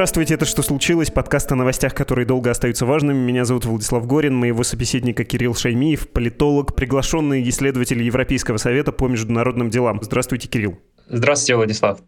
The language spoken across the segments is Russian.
Здравствуйте, это «Что случилось?» Подкаст о новостях, которые долго остаются важными. Меня зовут Владислав Горин, моего собеседника Кирилл Шаймиев, политолог, приглашенный исследователь Европейского совета по международным делам. Здравствуйте, Кирилл. Здравствуйте, Владислав.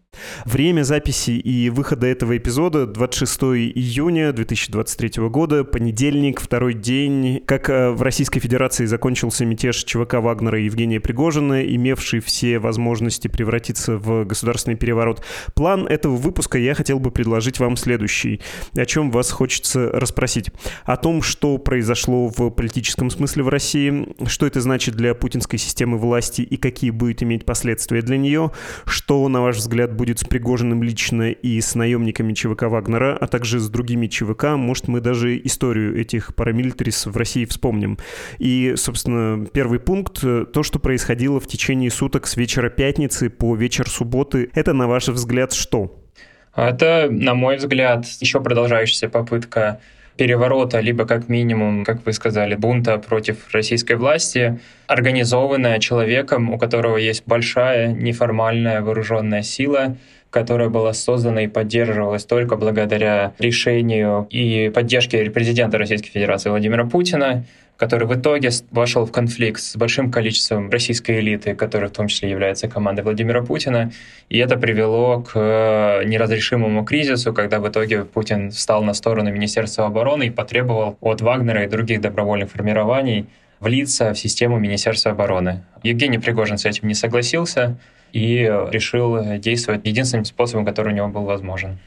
Время записи и выхода этого эпизода 26 июня 2023 года, понедельник, второй день, как э, в Российской Федерации закончился мятеж ЧВК Вагнера и Евгения Пригожина, имевший все возможности превратиться в государственный переворот. План этого выпуска я хотел бы предложить вам следующий, о чем вас хочется расспросить. О том, что произошло в политическом смысле в России, что это значит для путинской системы власти и какие будет иметь последствия для нее, что, на ваш взгляд, будет с Пригожиным лично и с наемниками ЧВК Вагнера, а также с другими ЧВК? Может, мы даже историю этих парамилитарис в России вспомним. И, собственно, первый пункт. То, что происходило в течение суток с вечера пятницы по вечер субботы, это, на ваш взгляд, что? Это, на мой взгляд, еще продолжающаяся попытка переворота, либо как минимум, как вы сказали, бунта против российской власти, организованная человеком, у которого есть большая неформальная вооруженная сила, которая была создана и поддерживалась только благодаря решению и поддержке президента Российской Федерации Владимира Путина, который в итоге вошел в конфликт с большим количеством российской элиты, которая в том числе является командой Владимира Путина, и это привело к э, неразрешимому кризису, когда в итоге Путин встал на сторону Министерства обороны и потребовал от Вагнера и других добровольных формирований влиться в систему Министерства обороны. Евгений Пригожин с этим не согласился и решил действовать единственным способом, который у него был возможен.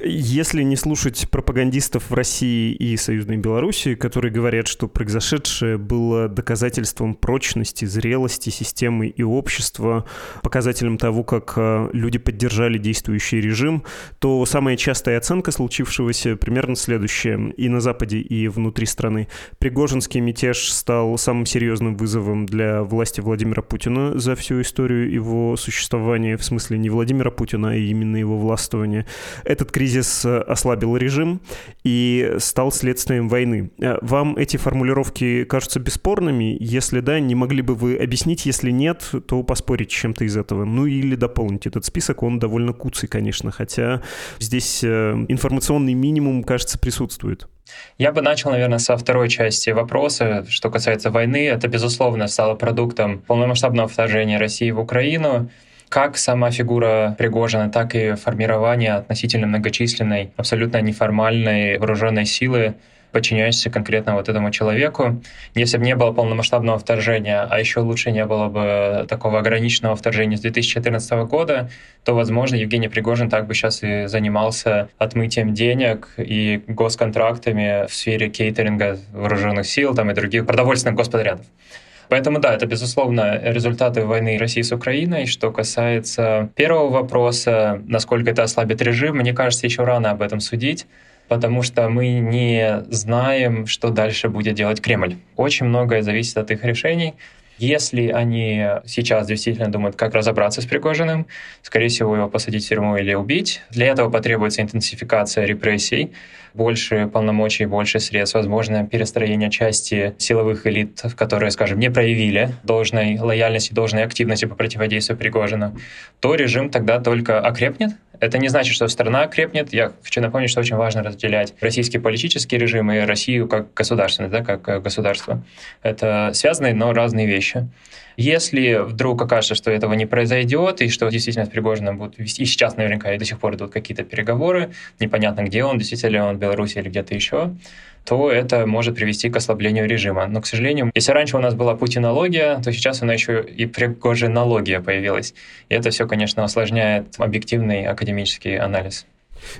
Если не слушать пропагандистов в России и Союзной Беларуси, которые говорят, что произошедшее было доказательством прочности, зрелости системы и общества, показателем того, как э, люди поддержали действующий режим, то самая частая оценка случившегося примерно следующая. И на Западе, и внутри страны. Пригожинский мятеж стал самым серьезным вызовом для власти Владимира Путина за всю историю его существования, в смысле не Владимира Путина, а именно его властвования. Это этот кризис э, ослабил режим и стал следствием войны. Э, вам эти формулировки кажутся бесспорными? Если да, не могли бы вы объяснить? Если нет, то поспорить чем-то из этого. Ну или дополнить этот список. Он довольно куцый, конечно, хотя здесь э, информационный минимум, кажется, присутствует. Я бы начал, наверное, со второй части вопроса, что касается войны. Это, безусловно, стало продуктом полномасштабного вторжения России в Украину как сама фигура Пригожина, так и формирование относительно многочисленной, абсолютно неформальной вооруженной силы подчиняешься конкретно вот этому человеку. Если бы не было полномасштабного вторжения, а еще лучше не было бы такого ограниченного вторжения с 2014 года, то, возможно, Евгений Пригожин так бы сейчас и занимался отмытием денег и госконтрактами в сфере кейтеринга вооруженных сил там, и других продовольственных господрядов. Поэтому да, это, безусловно, результаты войны России с Украиной. Что касается первого вопроса, насколько это ослабит режим, мне кажется, еще рано об этом судить потому что мы не знаем, что дальше будет делать Кремль. Очень многое зависит от их решений. Если они сейчас действительно думают, как разобраться с Пригожиным, скорее всего, его посадить в тюрьму или убить. Для этого потребуется интенсификация репрессий, больше полномочий, больше средств, возможно, перестроение части силовых элит, которые, скажем, не проявили должной лояльности, должной активности по противодействию Пригожину, то режим тогда только окрепнет, это не значит, что страна крепнет. Я хочу напомнить, что очень важно разделять российский политический режим и Россию как государственность, да, как э, государство. Это связанные, но разные вещи. Если вдруг окажется, что этого не произойдет, и что действительно с Пригожиным будут вести, и сейчас наверняка и до сих пор идут какие-то переговоры, непонятно где он, действительно ли он в Беларуси или где-то еще, то это может привести к ослаблению режима. Но, к сожалению, если раньше у нас была путинология, то сейчас она еще и пригожинология появилась. И это все, конечно, осложняет объективный академический анализ.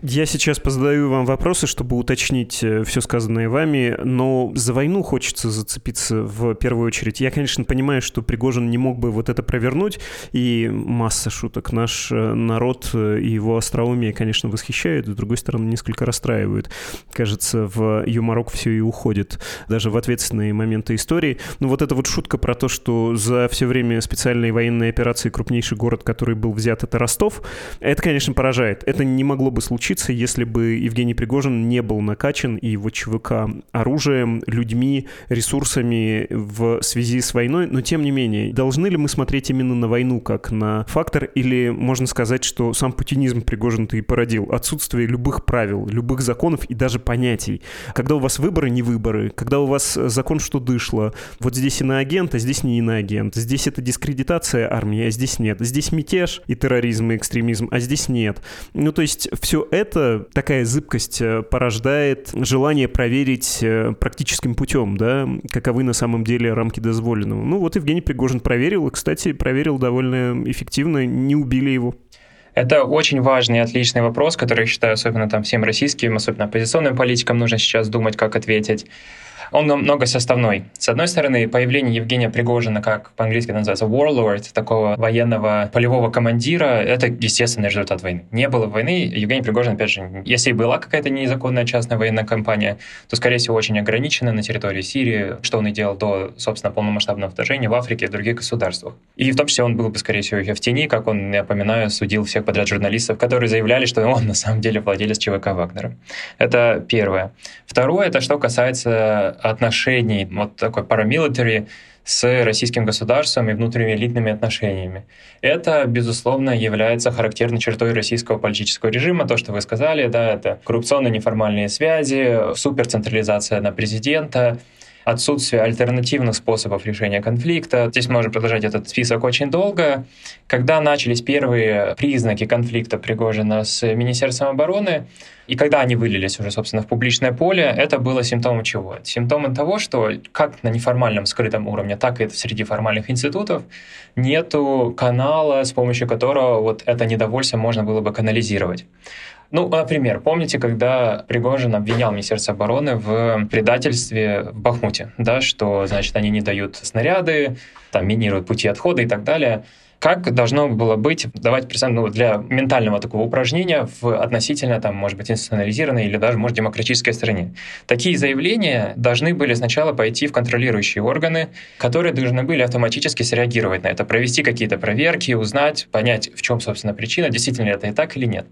Я сейчас позадаю вам вопросы, чтобы уточнить э, все сказанное вами, но за войну хочется зацепиться в первую очередь. Я, конечно, понимаю, что Пригожин не мог бы вот это провернуть, и масса шуток. Наш э, народ э, и его остроумие, конечно, восхищают, с другой стороны, несколько расстраивают. Кажется, в юморок все и уходит, даже в ответственные моменты истории. Но вот эта вот шутка про то, что за все время специальной военной операции крупнейший город, который был взят, это Ростов, это, конечно, поражает. Это не могло бы случиться, если бы Евгений Пригожин не был накачан и его ЧВК оружием, людьми, ресурсами в связи с войной. Но тем не менее, должны ли мы смотреть именно на войну как на фактор, или можно сказать, что сам путинизм Пригожин-то и породил отсутствие любых правил, любых законов и даже понятий. Когда у вас выборы, не выборы, когда у вас закон, что дышло, вот здесь иноагент, а здесь не иноагент, здесь это дискредитация армии, а здесь нет, здесь мятеж и терроризм, и экстремизм, а здесь нет. Ну, то есть все это, такая зыбкость э, порождает желание проверить э, практическим путем, да, каковы на самом деле рамки дозволенного. Ну, вот Евгений Пригожин проверил, и, кстати, проверил довольно эффективно, не убили его. Это очень важный и отличный вопрос, который, я считаю, особенно там всем российским, особенно оппозиционным политикам нужно сейчас думать, как ответить он многосоставной. С одной стороны, появление Евгения Пригожина, как по-английски называется warlord, такого военного полевого командира, это естественный результат войны. Не было войны, Евгений Пригожин, опять же, если и была какая-то незаконная частная военная кампания, то, скорее всего, очень ограничена на территории Сирии, что он и делал до, собственно, полномасштабного вторжения в Африке и других государствах. И в том числе он был бы, скорее всего, в тени, как он, я напоминаю, судил всех подряд журналистов, которые заявляли, что он на самом деле владелец ЧВК Вагнера. Это первое. Второе, это что касается отношений, вот такой paramilitary, с российским государством и внутриэлитными отношениями. Это, безусловно, является характерной чертой российского политического режима. То, что вы сказали, да, это коррупционные неформальные связи, суперцентрализация на президента, отсутствие альтернативных способов решения конфликта. Здесь можно продолжать этот список очень долго. Когда начались первые признаки конфликта Пригожина с Министерством обороны, и когда они вылились уже, собственно, в публичное поле, это было симптомом чего? Симптомом того, что как на неформальном скрытом уровне, так и среди формальных институтов нету канала, с помощью которого вот это недовольство можно было бы канализировать. Ну, например, помните, когда Пригожин обвинял Министерство обороны в предательстве в Бахмуте, да, что, значит, они не дают снаряды, там, минируют пути отхода и так далее. Как должно было быть, давайте представим, ну, для ментального такого упражнения в относительно, там, может быть, институционализированной или даже, может, демократической стране. Такие заявления должны были сначала пойти в контролирующие органы, которые должны были автоматически среагировать на это, провести какие-то проверки, узнать, понять, в чем, собственно, причина, действительно ли это и так или нет.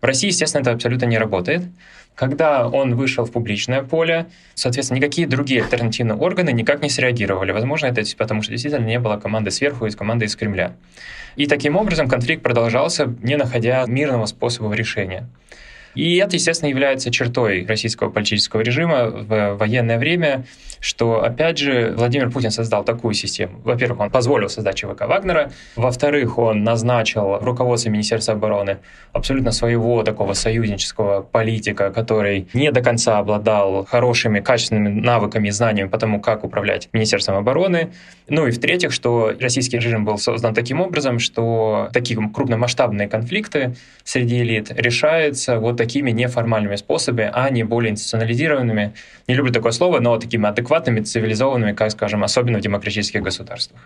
В России, естественно, это абсолютно не работает. Когда он вышел в публичное поле, соответственно, никакие другие альтернативные органы никак не среагировали. Возможно, это потому что действительно не было команды сверху из команды из Кремля. И таким образом конфликт продолжался, не находя мирного способа решения. И это, естественно, является чертой российского политического режима в военное время, что, опять же, Владимир Путин создал такую систему. Во-первых, он позволил создать ЧВК Вагнера. Во-вторых, он назначил в Министерства обороны абсолютно своего такого союзнического политика, который не до конца обладал хорошими, качественными навыками и знаниями по тому, как управлять Министерством обороны. Ну и в-третьих, что российский режим был создан таким образом, что такие крупномасштабные конфликты среди элит решаются вот такими неформальными способами, а не более институционализированными. Не люблю такое слово, но такими адекватными, цивилизованными, как, скажем, особенно в демократических государствах.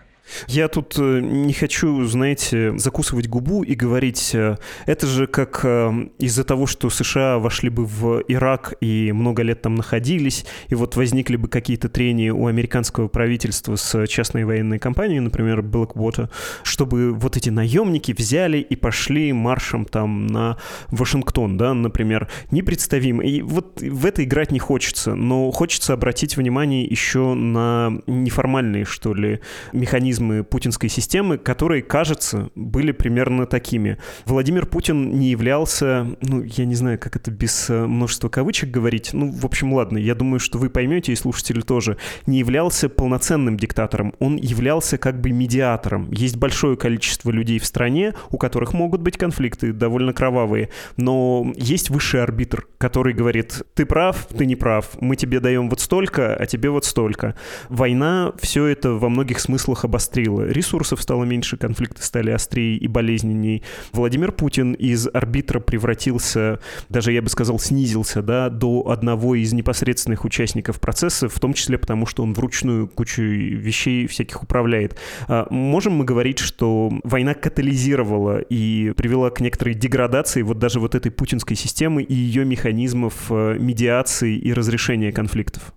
Я тут э, не хочу, знаете, закусывать губу и говорить, э, это же как э, из-за того, что США вошли бы в Ирак и много лет там находились, и вот возникли бы какие-то трения у американского правительства с частной военной компанией, например, Blackwater, чтобы вот эти наемники взяли и пошли маршем там на Вашингтон, да, например, непредставимо. И вот в это играть не хочется, но хочется обратить внимание еще на неформальные, что ли, механизмы путинской системы, которые, кажется, были примерно такими. Владимир Путин не являлся, ну, я не знаю, как это без э, множества кавычек говорить, ну, в общем, ладно, я думаю, что вы поймете, и слушатели тоже, не являлся полноценным диктатором, он являлся как бы медиатором. Есть большое количество людей в стране, у которых могут быть конфликты довольно кровавые, но высший арбитр, который говорит, ты прав, ты не прав, мы тебе даем вот столько, а тебе вот столько. Война все это во многих смыслах обострило. Ресурсов стало меньше, конфликты стали острее и болезненней. Владимир Путин из арбитра превратился, даже я бы сказал, снизился да, до одного из непосредственных участников процесса, в том числе потому, что он вручную кучу вещей всяких управляет. А можем мы говорить, что война катализировала и привела к некоторой деградации вот даже вот этой путинской системы и ее механизмов э, медиации и разрешения конфликтов?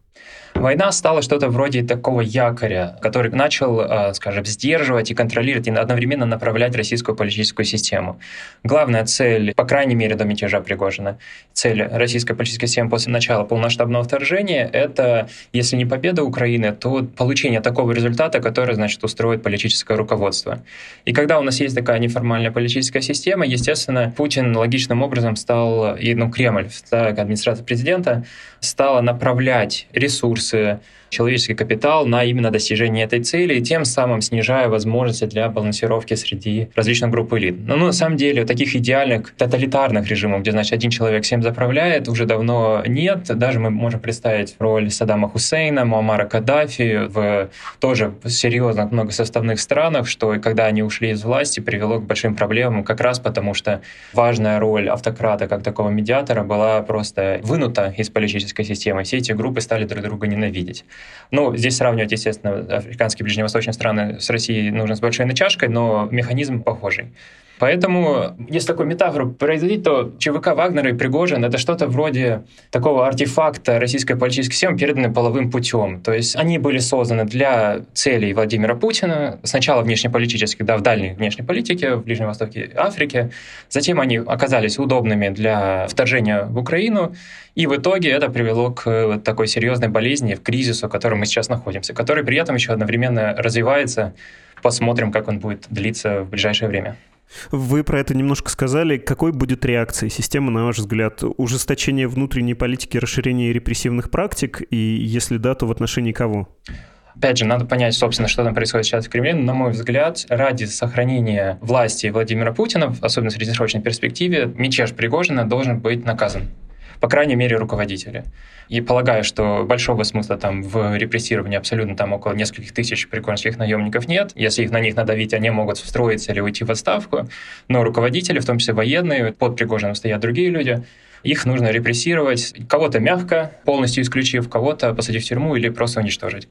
Война стала что-то вроде такого якоря, который начал, э, скажем, сдерживать и контролировать и одновременно направлять российскую политическую систему. Главная цель, по крайней мере, до мятежа Пригожина, цель российской политической системы после начала полномасштабного вторжения — это, если не победа Украины, то получение такого результата, который, значит, устроит политическое руководство. И когда у нас есть такая неформальная политическая система, естественно, Путин логичным образом стал, и, ну, Кремль, администрация президента, стала направлять ресурсы, курсы человеческий капитал на именно достижение этой цели, и тем самым снижая возможности для балансировки среди различных групп элит. Но ну, на самом деле таких идеальных тоталитарных режимов, где, значит, один человек всем заправляет, уже давно нет. Даже мы можем представить роль Саддама Хусейна, Муаммара Каддафи в тоже серьезных многосоставных странах, что когда они ушли из власти, привело к большим проблемам, как раз потому что важная роль автократа как такого медиатора была просто вынута из политической системы. Все эти группы стали друг друга ненавидеть. Ну, здесь сравнивать, естественно, африканские ближневосточные страны с Россией нужно с большой начашкой, но механизм похожий. Поэтому, если такую метафору производить, то ЧВК Вагнера и Пригожин — это что-то вроде такого артефакта российской политической системы, переданной половым путем. То есть они были созданы для целей Владимира Путина, сначала внешнеполитических, да, в дальней внешней политике, в Ближнем Востоке и Африке. Затем они оказались удобными для вторжения в Украину, и в итоге это привело к такой серьезной болезни, в кризису, в котором мы сейчас находимся, который при этом еще одновременно развивается. Посмотрим, как он будет длиться в ближайшее время. Вы про это немножко сказали. Какой будет реакция системы, на ваш взгляд? Ужесточение внутренней политики, расширение репрессивных практик? И если да, то в отношении кого? Опять же, надо понять, собственно, что там происходит сейчас в Кремле. На мой взгляд, ради сохранения власти Владимира Путина, особенно в среднесрочной перспективе, мятеж Пригожина должен быть наказан по крайней мере, руководители. И полагаю, что большого смысла там в репрессировании абсолютно там около нескольких тысяч приконских наемников нет. Если их на них надавить, они могут встроиться или уйти в отставку. Но руководители, в том числе военные, под Пригожиным стоят другие люди, их нужно репрессировать, кого-то мягко, полностью исключив, кого-то посадить в тюрьму или просто уничтожить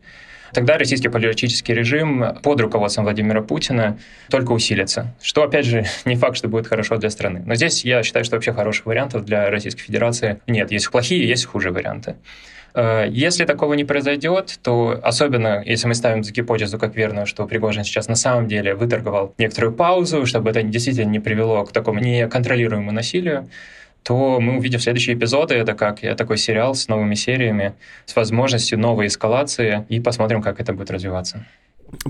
тогда российский политический режим под руководством Владимира Путина только усилится. Что, опять же, не факт, что будет хорошо для страны. Но здесь я считаю, что вообще хороших вариантов для Российской Федерации нет. Есть плохие, есть хуже варианты. Э, если такого не произойдет, то особенно если мы ставим за гипотезу как верную, что Пригожин сейчас на самом деле выторговал некоторую паузу, чтобы это действительно не привело к такому неконтролируемому насилию, то мы увидим следующие эпизоды. Это как я такой сериал с новыми сериями, с возможностью новой эскалации, и посмотрим, как это будет развиваться.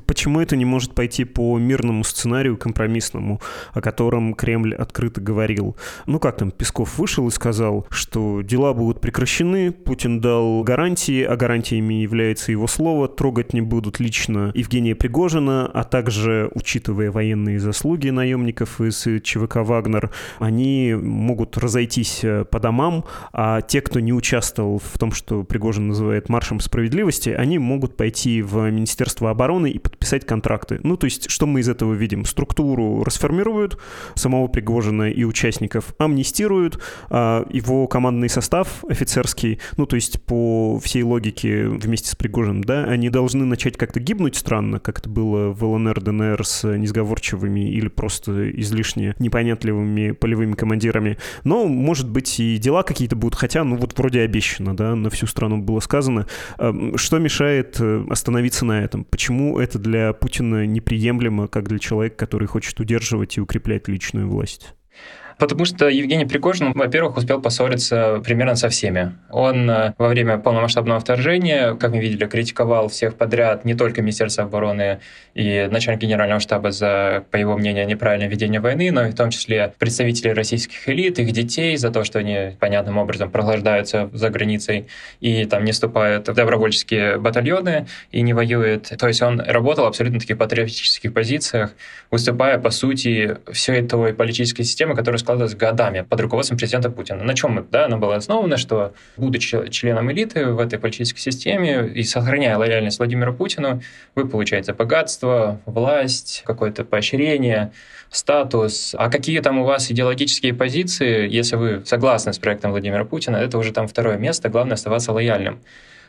Почему это не может пойти по мирному сценарию, компромиссному, о котором Кремль открыто говорил? Ну как там, Песков вышел и сказал, что дела будут прекращены, Путин дал гарантии, а гарантиями является его слово, трогать не будут лично Евгения Пригожина, а также, учитывая военные заслуги наемников из ЧВК «Вагнер», они могут разойтись э, по домам, а те, кто не участвовал в том, что Пригожин называет маршем справедливости, они могут пойти в Министерство обороны стороны и подписать контракты. Ну, то есть, что мы из этого видим? Структуру расформируют, самого Пригожина и участников амнистируют, а его командный состав офицерский, ну, то есть, по всей логике вместе с Пригожиным, да, они должны начать как-то гибнуть странно, как это было в ЛНР, ДНР с несговорчивыми или просто излишне непонятливыми полевыми командирами. Но, может быть, и дела какие-то будут, хотя, ну, вот вроде обещано, да, на всю страну было сказано. Что мешает э, остановиться на этом? Почему это для Путина неприемлемо, как для человека, который хочет удерживать и укреплять личную власть? Потому что Евгений Пригожин, во-первых, успел поссориться примерно со всеми. Он э, во время полномасштабного вторжения, как мы видели, критиковал всех подряд, не только Министерство обороны и начальник генерального штаба за, по его мнению, неправильное ведение войны, но и в том числе представителей российских элит, их детей за то, что они понятным образом прохлаждаются за границей и там не вступают в добровольческие батальоны и не воюют. То есть он работал абсолютно в таких патриотических позициях, выступая, по сути, всей той политической системы, которая складывалась годами под руководством президента Путина. На чем да, она была основана, что, будучи членом элиты в этой политической системе и сохраняя лояльность Владимиру Путину, вы получаете богатство, власть, какое-то поощрение, статус. А какие там у вас идеологические позиции, если вы согласны с проектом Владимира Путина, это уже там второе место, главное оставаться лояльным.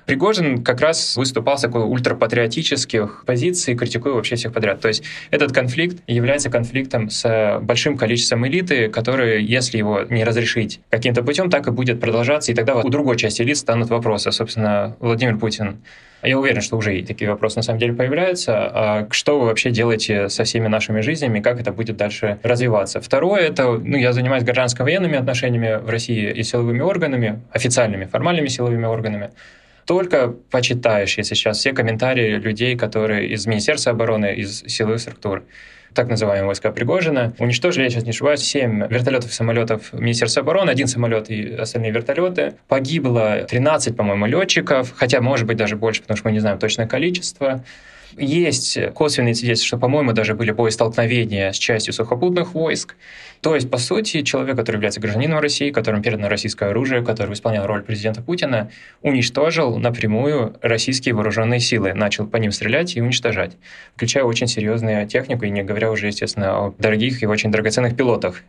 Пригожин как раз выступал с такой ультрапатриотических позиций, критикуя вообще всех подряд. То есть этот конфликт является конфликтом с большим количеством элиты, которые, если его не разрешить каким-то путем, так и будет продолжаться, и тогда у другой части элит станут вопросы. Собственно, Владимир Путин я уверен, что уже и такие вопросы на самом деле появляются. А что вы вообще делаете со всеми нашими жизнями, как это будет дальше развиваться? Второе, это, ну, я занимаюсь гражданско-военными отношениями в России и силовыми органами, официальными, формальными силовыми органами только почитаешь, если сейчас, все комментарии людей, которые из Министерства обороны, из силовых структур, так называемые войска Пригожина, уничтожили, я сейчас не ошибаюсь, 7 вертолетов и самолетов Министерства обороны, один самолет и остальные вертолеты. Погибло 13, по-моему, летчиков, хотя, может быть, даже больше, потому что мы не знаем точное количество. Есть косвенные свидетельства, что, по-моему, даже были боестолкновения с частью сухопутных войск. То есть, по сути, человек, который является гражданином России, которому передано российское оружие, который исполнял роль президента Путина, уничтожил напрямую российские вооруженные силы, начал по ним стрелять и уничтожать, включая очень серьезную технику, и не говоря уже, естественно, о дорогих и очень драгоценных пилотах.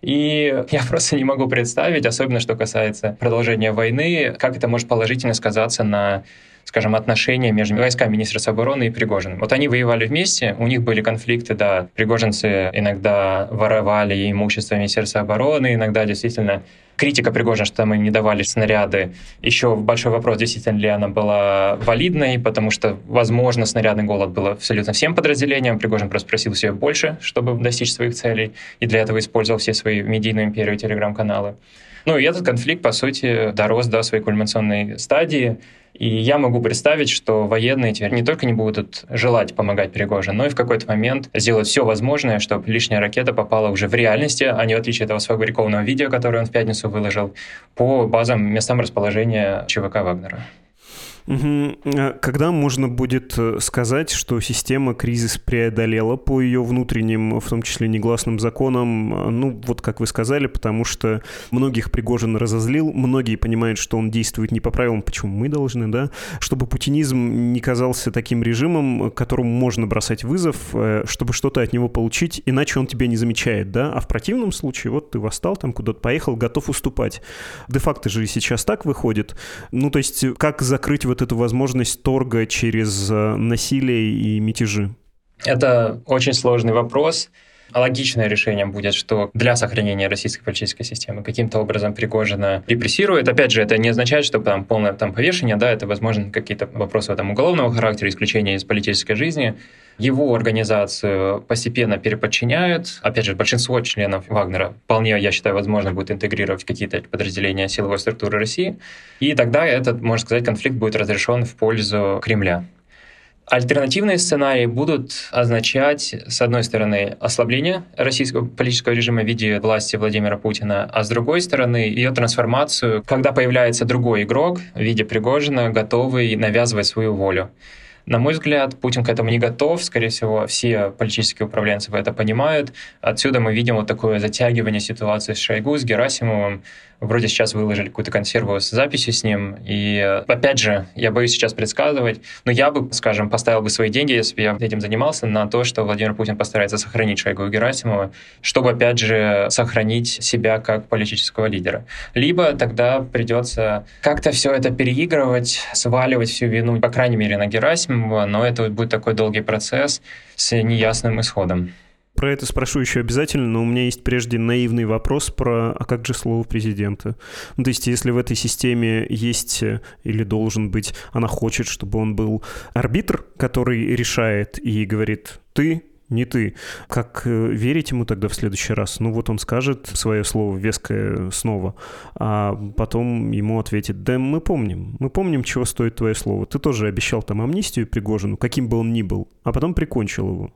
И я просто не могу представить, особенно что касается продолжения войны, как это может положительно сказаться на скажем, отношения между войсками Министерства обороны и Пригожиным. Вот они воевали вместе, у них были конфликты, да, пригожинцы иногда воровали имущество Министерства обороны, иногда действительно критика Пригожина, что мы не давали снаряды. Еще большой вопрос, действительно ли она была валидной, потому что, возможно, снарядный голод был абсолютно всем подразделениям. Пригожин просто просил все больше, чтобы достичь своих целей, и для этого использовал все свои медийную империю, телеграм-каналы. Ну и этот конфликт, по сути, дорос до своей кульминационной стадии. И я могу представить, что военные теперь не только не будут желать помогать Пригожину, но и в какой-то момент сделать все возможное, чтобы лишняя ракета попала уже в реальности, а не в отличие от этого сфабрикованного видео, которое он в пятницу выложил, по базам, местам расположения ЧВК Вагнера. Угу. Когда можно будет э, сказать, что система кризис преодолела по ее внутренним, в том числе негласным законам? Э, ну, вот как вы сказали, потому что многих Пригожин разозлил, многие понимают, что он действует не по правилам, почему мы должны, да? Чтобы путинизм не казался таким режимом, которому можно бросать вызов, чтобы что-то от него получить, иначе он тебя не замечает, да? А в противном случае, вот ты восстал, там куда-то поехал, готов уступать. Де-факто же сейчас так выходит. Ну, то есть, как закрыть вот эту возможность торга через э, насилие и мятежи? Это очень сложный вопрос. Логичное решение будет, что для сохранения российской политической системы каким-то образом Пригожина репрессирует. Опять же, это не означает, что там полное там, повешение, да, это, возможно, какие-то вопросы там, уголовного характера, исключения из политической жизни. Его организацию постепенно переподчиняют. Опять же, большинство членов Вагнера вполне, я считаю, возможно будет интегрировать какие-то подразделения силовой структуры России. И тогда этот, можно сказать, конфликт будет разрешен в пользу Кремля. Альтернативные сценарии будут означать, с одной стороны, ослабление российского политического режима в виде власти Владимира Путина, а с другой стороны, ее трансформацию, когда появляется другой игрок в виде Пригожина, готовый навязывать свою волю. На мой взгляд, Путин к этому не готов. Скорее всего, все политические управленцы это понимают. Отсюда мы видим вот такое затягивание ситуации с Шойгу, с Герасимовым. Вроде сейчас выложили какую-то консерву с записью с ним. И опять же, я боюсь сейчас предсказывать, но я бы, скажем, поставил бы свои деньги, если бы я этим занимался, на то, что Владимир Путин постарается сохранить Шойгу и Герасимова, чтобы, опять же, сохранить себя как политического лидера. Либо тогда придется как-то все это переигрывать, сваливать всю вину, по крайней мере, на Герасимова, но это будет такой долгий процесс с неясным исходом. Про это спрошу еще обязательно, но у меня есть прежде наивный вопрос про «а как же слово президента?» ну, То есть если в этой системе есть э, или должен быть, она хочет, чтобы он был арбитр, который решает и говорит «ты не ты. Как э, верить ему тогда в следующий раз? Ну вот он скажет свое слово веское снова, а потом ему ответит, да мы помним, мы помним, чего стоит твое слово. Ты тоже обещал там амнистию Пригожину, каким бы он ни был, а потом прикончил его.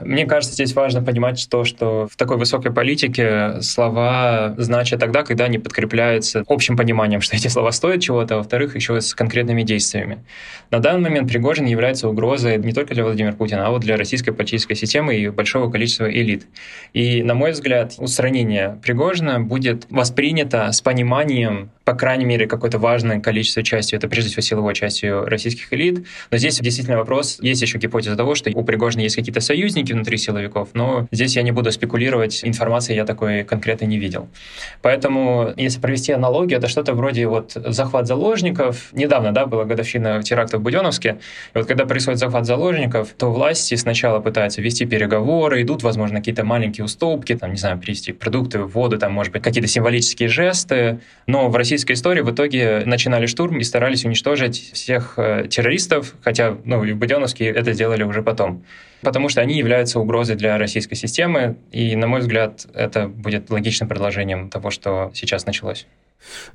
Мне кажется, здесь важно понимать то, что в такой высокой политике слова значат тогда, когда они подкрепляются общим пониманием, что эти слова стоят чего-то, а во-вторых, еще с конкретными действиями. На данный момент Пригожин является угрозой не только для Владимира Путина, а вот для российской политической системы и большого количества элит. И, на мой взгляд, устранение Пригожина будет воспринято с пониманием по крайней мере, какое-то важное количество части, это прежде всего силовой частью российских элит. Но здесь действительно вопрос, есть еще гипотеза того, что у Пригожина есть какие-то союзники внутри силовиков, но здесь я не буду спекулировать, информации я такой конкретно не видел. Поэтому, если провести аналогию, это что-то вроде вот захват заложников. Недавно, да, была годовщина теракта в Буденовске. И вот когда происходит захват заложников, то власти сначала пытаются вести переговоры, идут, возможно, какие-то маленькие уступки, там, не знаю, привезти продукты, воду, там, может быть, какие-то символические жесты. Но в России российской истории в итоге начинали штурм и старались уничтожить всех э, террористов, хотя, ну, и в Буденовске это сделали уже потом. Потому что они являются угрозой для российской системы, и, на мой взгляд, это будет логичным продолжением того, что сейчас началось.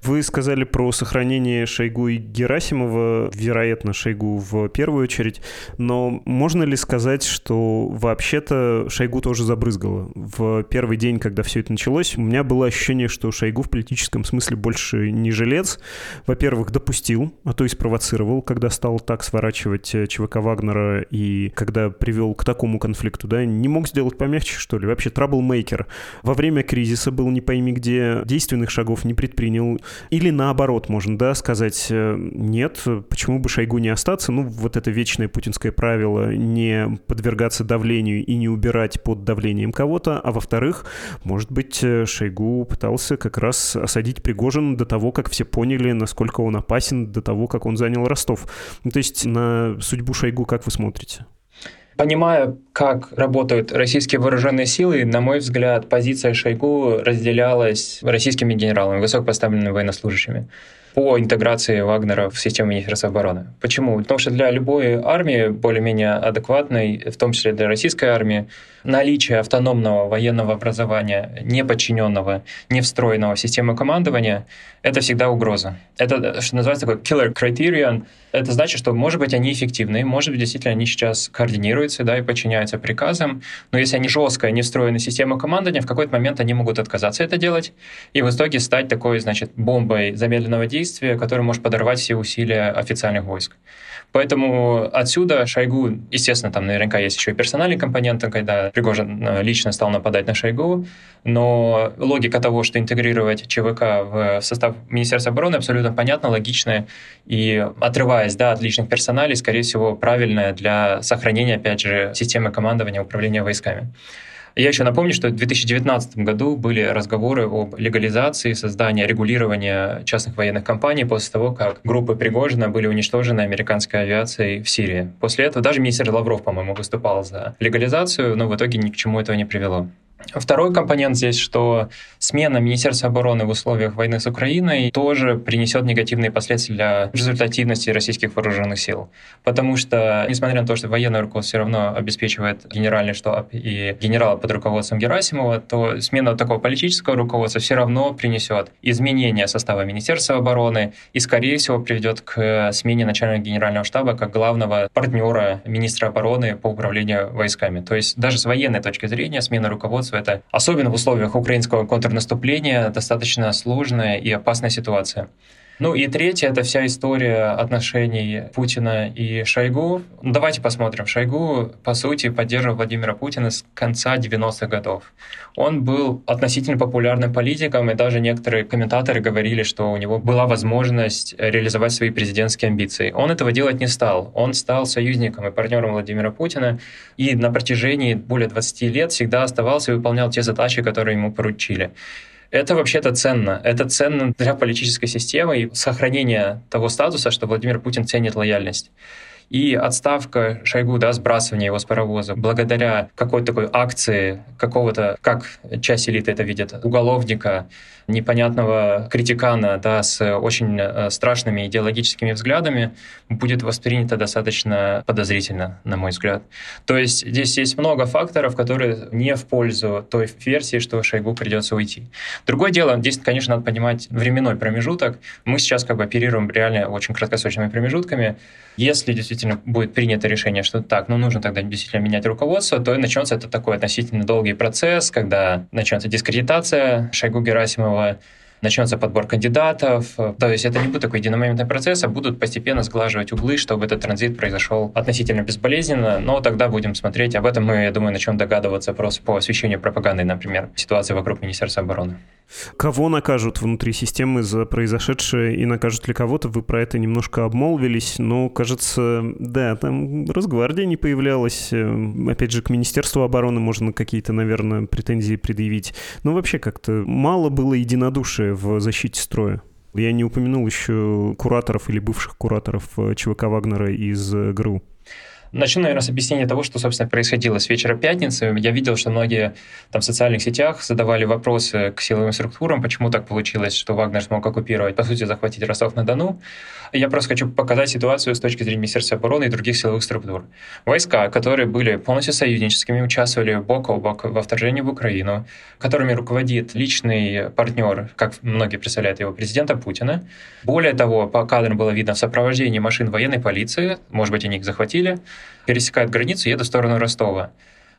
Вы сказали про сохранение Шойгу и Герасимова, вероятно, Шойгу в первую очередь, но можно ли сказать, что вообще-то Шойгу тоже забрызгало? В первый день, когда все это началось, у меня было ощущение, что Шойгу в политическом смысле больше не жилец. Во-первых, допустил, а то и спровоцировал, когда стал так сворачивать э, ЧВК Вагнера и когда привел к такому конфликту, да, не мог сделать помягче, что ли? Вообще, траблмейкер. Во время кризиса был не пойми где, действенных шагов не предпринял, принял. Или наоборот, можно, да, сказать, э, нет, почему бы Шойгу не остаться? Ну, вот это вечное путинское правило не подвергаться давлению и не убирать под давлением кого-то. А во-вторых, может быть, э, Шойгу пытался как раз осадить Пригожин до того, как все поняли, насколько он опасен, до того, как он занял Ростов. Ну, то есть на судьбу Шойгу как вы смотрите? Понимая, как работают российские вооруженные силы, на мой взгляд, позиция Шойгу разделялась российскими генералами, высокопоставленными военнослужащими по интеграции Вагнера в систему Министерства обороны. Почему? Потому что для любой армии, более-менее адекватной, в том числе для российской армии, наличие автономного военного образования, не подчиненного, не встроенного в систему командования, это всегда угроза. Это, что называется, такой killer criterion. Это значит, что, может быть, они эффективны, может быть, действительно, они сейчас координируются да, и подчиняются приказам, но если они жестко не встроены в систему командования, в какой-то момент они могут отказаться это делать и в итоге стать такой, значит, бомбой замедленного действия, которая может подорвать все усилия официальных войск. Поэтому отсюда Шойгу, естественно, там наверняка есть еще и персональный компонент, когда Пригожин э, лично стал нападать на Шойгу, но логика того, что интегрировать ЧВК в состав Министерства обороны абсолютно понятна, логичная и отрываясь да, от личных персоналей, скорее всего, правильная для сохранения, опять же, системы командования управления войсками. Я еще напомню, что в 2019 году были разговоры об легализации создания регулирования частных военных компаний после того, как группы Пригожина были уничтожены американской авиацией в Сирии. После этого даже министр Лавров, по-моему, выступал за легализацию, но в итоге ни к чему этого не привело. Второй компонент здесь, что смена Министерства обороны в условиях войны с Украиной тоже принесет негативные последствия для результативности российских вооруженных сил. Потому что, несмотря на то, что военное руководство все равно обеспечивает генеральный штаб и генерал под руководством Герасимова, то смена такого политического руководства все равно принесет изменение состава Министерства обороны и, скорее всего, приведет к смене начальника генерального штаба как главного партнера министра обороны по управлению войсками. То есть даже с военной точки зрения смена руководства производства. Это особенно в условиях украинского контрнаступления достаточно сложная и опасная ситуация. Ну и третье, это вся история отношений Путина и Шойгу. Давайте посмотрим. Шойгу, по сути, поддерживал Владимира Путина с конца 90-х годов. Он был относительно популярным политиком, и даже некоторые комментаторы говорили, что у него была возможность реализовать свои президентские амбиции. Он этого делать не стал. Он стал союзником и партнером Владимира Путина, и на протяжении более 20 лет всегда оставался и выполнял те задачи, которые ему поручили. Это вообще-то ценно. Это ценно для политической системы и сохранения того статуса, что Владимир Путин ценит лояльность. И отставка Шойгу, да, сбрасывание его с паровоза, благодаря какой-то такой акции какого-то, как часть элиты это видит, уголовника, непонятного критикана да, с очень э, страшными идеологическими взглядами будет воспринято достаточно подозрительно, на мой взгляд. То есть здесь есть много факторов, которые не в пользу той версии, что Шойгу придется уйти. Другое дело, здесь, конечно, надо понимать временной промежуток. Мы сейчас как бы оперируем реально очень краткосрочными промежутками. Если действительно будет принято решение, что так, ну нужно тогда действительно менять руководство, то начнется это такой относительно долгий процесс, когда начнется дискредитация Шойгу Герасимова, what начнется подбор кандидатов. То есть это не будет такой единомоментный процесс, а будут постепенно сглаживать углы, чтобы этот транзит произошел относительно безболезненно. Но тогда будем смотреть. Об этом мы, я думаю, начнем догадываться просто по освещению пропаганды, например, ситуации вокруг Министерства обороны. Кого накажут внутри системы за произошедшее и накажут ли кого-то? Вы про это немножко обмолвились, но, кажется, да, там Росгвардия не появлялась. Опять же, к Министерству обороны можно какие-то, наверное, претензии предъявить. Но вообще как-то мало было единодушия в защите строя. Я не упомянул еще кураторов или бывших кураторов ЧВК Вагнера из ГРУ. Начну, наверное, с объяснения того, что, собственно, происходило с вечера пятницы. Я видел, что многие там в социальных сетях задавали вопросы к силовым структурам, почему так получилось, что Вагнер смог оккупировать, по сути, захватить Ростов-на-Дону. Я просто хочу показать ситуацию с точки зрения Министерства обороны и других силовых структур. Войска, которые были полностью союзническими, участвовали бок о бок во вторжении в Украину, которыми руководит личный партнер, как многие представляют его, президента Путина. Более того, по кадрам было видно в сопровождении машин военной полиции, может быть, они их захватили, пересекают границу едут в сторону Ростова.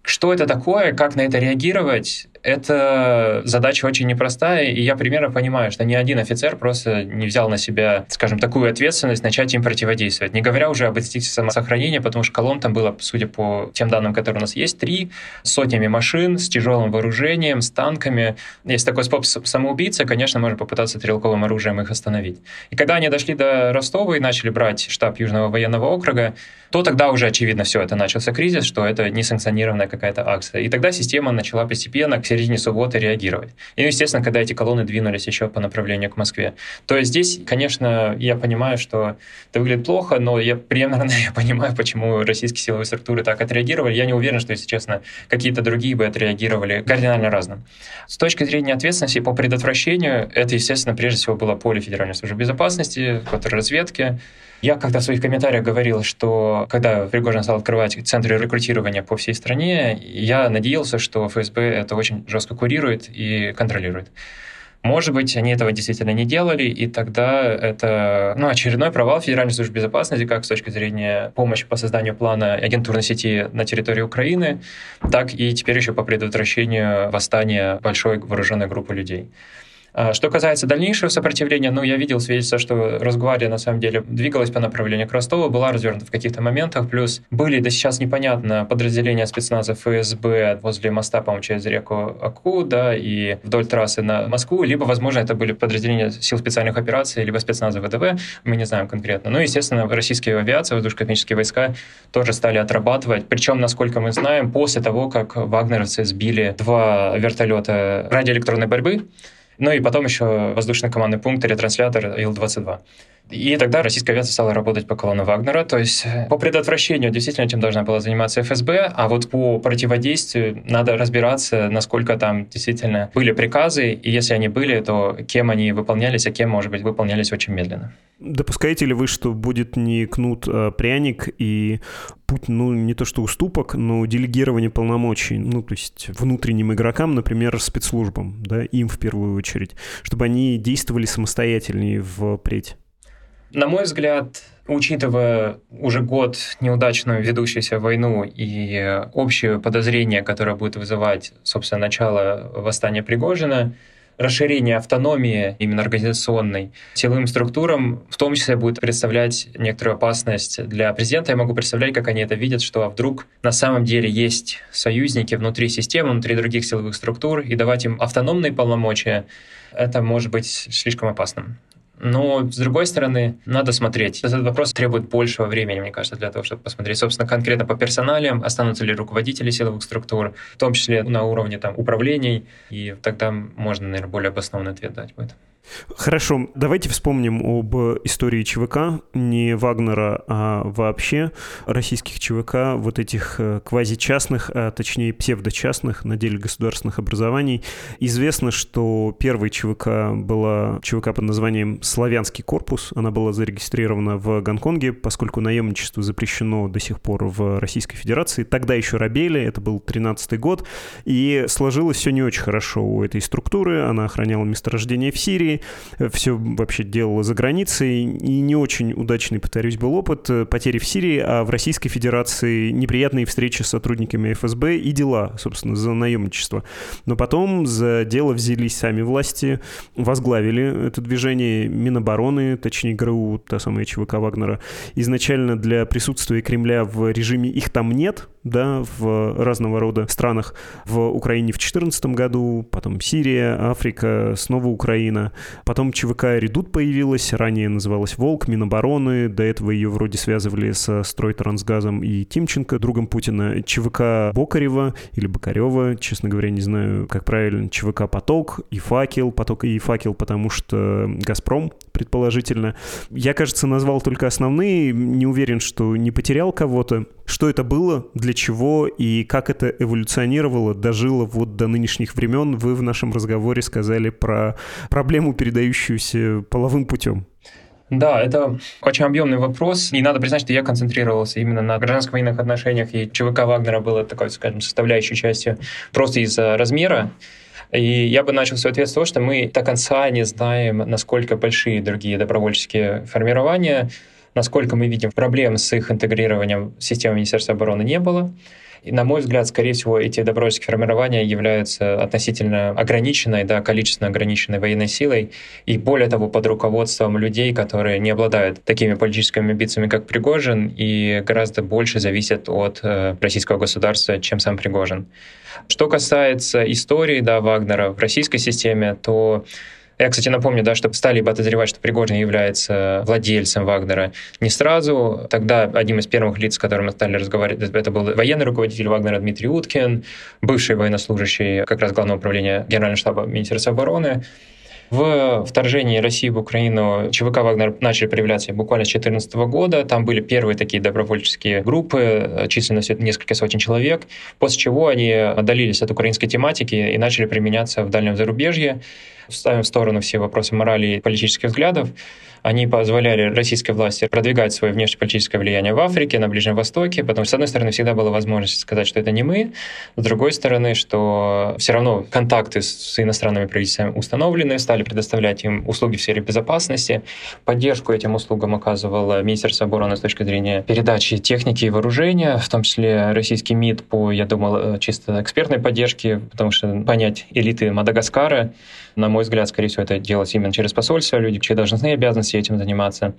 Что это такое, как на это реагировать, это задача очень непростая, и я примерно понимаю, что ни один офицер просто не взял на себя, скажем, такую ответственность начать им противодействовать. Не говоря уже об инстинкте самосохранения, потому что колонн там было, судя по тем данным, которые у нас есть, три сотнями машин с тяжелым вооружением, с танками. Есть такой способ самоубийцы, конечно, можно попытаться стрелковым оружием их остановить. И когда они дошли до Ростова и начали брать штаб Южного военного округа, то тогда уже очевидно все, это начался кризис, что это несанкционированная какая-то акция. И тогда система начала постепенно к середине субботы реагировать. И, естественно, когда эти колонны двинулись еще по направлению к Москве. То есть здесь, конечно, я понимаю, что это выглядит плохо, но я примерно я понимаю, почему российские силовые структуры так отреагировали. Я не уверен, что, если честно, какие-то другие бы отреагировали кардинально разным. С точки зрения ответственности по предотвращению, это, естественно, прежде всего было поле Федеральной службы безопасности, контрразведки, я когда в своих комментариях говорил, что когда Пригожин стал открывать центры рекрутирования по всей стране, я надеялся, что ФСБ это очень жестко курирует и контролирует. Может быть, они этого действительно не делали, и тогда это ну, очередной провал Федеральной службы безопасности, как с точки зрения помощи по созданию плана агентурной сети на территории Украины, так и теперь еще по предотвращению восстания большой вооруженной группы людей. А, что касается дальнейшего сопротивления, ну, я видел свидетельство, что Росгвардия на самом деле двигалась по направлению к Ростову, была развернута в каких-то моментах, плюс были, да сейчас непонятно, подразделения спецназа ФСБ возле моста, по-моему, через реку Аку, да, и вдоль трассы на Москву, либо, возможно, это были подразделения сил специальных операций, либо спецназа ВДВ, мы не знаем конкретно. Ну, естественно, российские авиации, воздушно-космические войска тоже стали отрабатывать, причем, насколько мы знаем, после того, как вагнеровцы сбили два вертолета радиоэлектронной борьбы, ну и потом еще воздушный командный пункт, ретранслятор Ил-22. И тогда российская авиация стала работать по колонну Вагнера. То есть э, по предотвращению действительно этим должна была заниматься ФСБ, а вот по противодействию надо разбираться, насколько там действительно были приказы, и если они были, то кем они выполнялись, а кем, может быть, выполнялись очень медленно. Допускаете ли вы, что будет не кнут, а пряник и путь, ну, не то что уступок, но делегирование полномочий, ну, то есть внутренним игрокам, например, спецслужбам, да, им в первую очередь, чтобы они действовали самостоятельнее впредь? На мой взгляд, учитывая уже год неудачную ведущуюся войну и общее подозрение, которое будет вызывать, собственно, начало восстания Пригожина, расширение автономии именно организационной силовым структурам в том числе будет представлять некоторую опасность для президента. Я могу представлять, как они это видят, что вдруг на самом деле есть союзники внутри системы, внутри других силовых структур, и давать им автономные полномочия, это может быть слишком опасным. Но, с другой стороны, надо смотреть. Этот вопрос требует большего времени, мне кажется, для того, чтобы посмотреть, собственно, конкретно по персоналиям, останутся ли руководители силовых структур, в том числе на уровне там, управлений, и тогда можно, наверное, более обоснованный ответ дать будет. Хорошо, давайте вспомним об истории ЧВК, не Вагнера, а вообще российских ЧВК, вот этих э, квазичастных, а точнее псевдочастных, на деле государственных образований. Известно, что первой ЧВК была ЧВК под названием «Славянский корпус». Она была зарегистрирована в Гонконге, поскольку наемничество запрещено до сих пор в Российской Федерации. Тогда еще рабели, это был 13 год, и сложилось все не очень хорошо у этой структуры. Она охраняла месторождение в Сирии, Все вообще делало за границей, и не очень удачный, повторюсь, был опыт потери в Сирии, а в Российской Федерации неприятные встречи с сотрудниками ФСБ и дела, собственно, за наемничество. Но потом за дело взялись сами власти, возглавили это движение Минобороны, точнее ГРУ, та самая ЧВК Вагнера. Изначально для присутствия Кремля в режиме их там нет, да, в разного рода странах. В Украине в 2014 году, потом Сирия, Африка, снова Украина. Потом ЧВК «Редут» появилась, ранее называлась «Волк», Минобороны. До этого ее вроде связывали со Стройтрансгазом и Тимченко, другом Путина. ЧВК Бокарева или Бокарева, честно говоря, не знаю, как правильно. ЧВК «Поток» и «Факел». «Поток» и «Факел», потому что «Газпром», предположительно. Я, кажется, назвал только основные. Не уверен, что не потерял кого-то. Что это было, для чего и как это эволюционировало, дожило вот до нынешних времен, вы в нашем разговоре сказали про проблему, передающуюся половым путем. Да, это очень объемный вопрос. И надо признать, что я концентрировался именно на гражданско-военных отношениях, и ЧВК Вагнера было такой, скажем, составляющей частью просто из-за размера. И я бы начал свой ответ с того, что мы до конца не знаем, насколько большие другие добровольческие формирования Насколько мы видим, проблем с их интегрированием в систему Министерства обороны не было. И, на мой взгляд, скорее всего, эти добровольческие формирования являются относительно ограниченной, да, количественно ограниченной военной силой, и более того, под руководством людей, которые не обладают такими политическими амбициями, как Пригожин, и гораздо больше зависят от э, российского государства, чем сам Пригожин. Что касается истории да, Вагнера в российской системе, то я, кстати, напомню, да, что стали подозревать, что Пригожин является владельцем Вагнера не сразу. Тогда одним из первых лиц, с которым мы стали разговаривать, это был военный руководитель Вагнера Дмитрий Уткин, бывший военнослужащий как раз Главного управления Генерального штаба Министерства обороны. В вторжении России в Украину ЧВК «Вагнер» начали проявляться буквально с 2014 года. Там были первые такие добровольческие группы, численностью несколько сотен человек, после чего они отдалились от украинской тематики и начали применяться в дальнем зарубежье. Ставим в сторону все вопросы морали и политических взглядов. Они позволяли российской власти продвигать свое внешнеполитическое влияние в Африке, на Ближнем Востоке, потому что, с одной стороны, всегда была возможность сказать, что это не мы, с другой стороны, что все равно контакты с иностранными правительствами установлены, стали предоставлять им услуги в сфере безопасности, поддержку этим услугам оказывало Министерство обороны с точки зрения передачи техники и вооружения, в том числе российский МИД по, я думал, чисто экспертной поддержке, потому что понять элиты Мадагаскара, на мой взгляд, скорее всего, это делать именно через посольство, люди, чьи должностные обязанности возможности этим заниматься.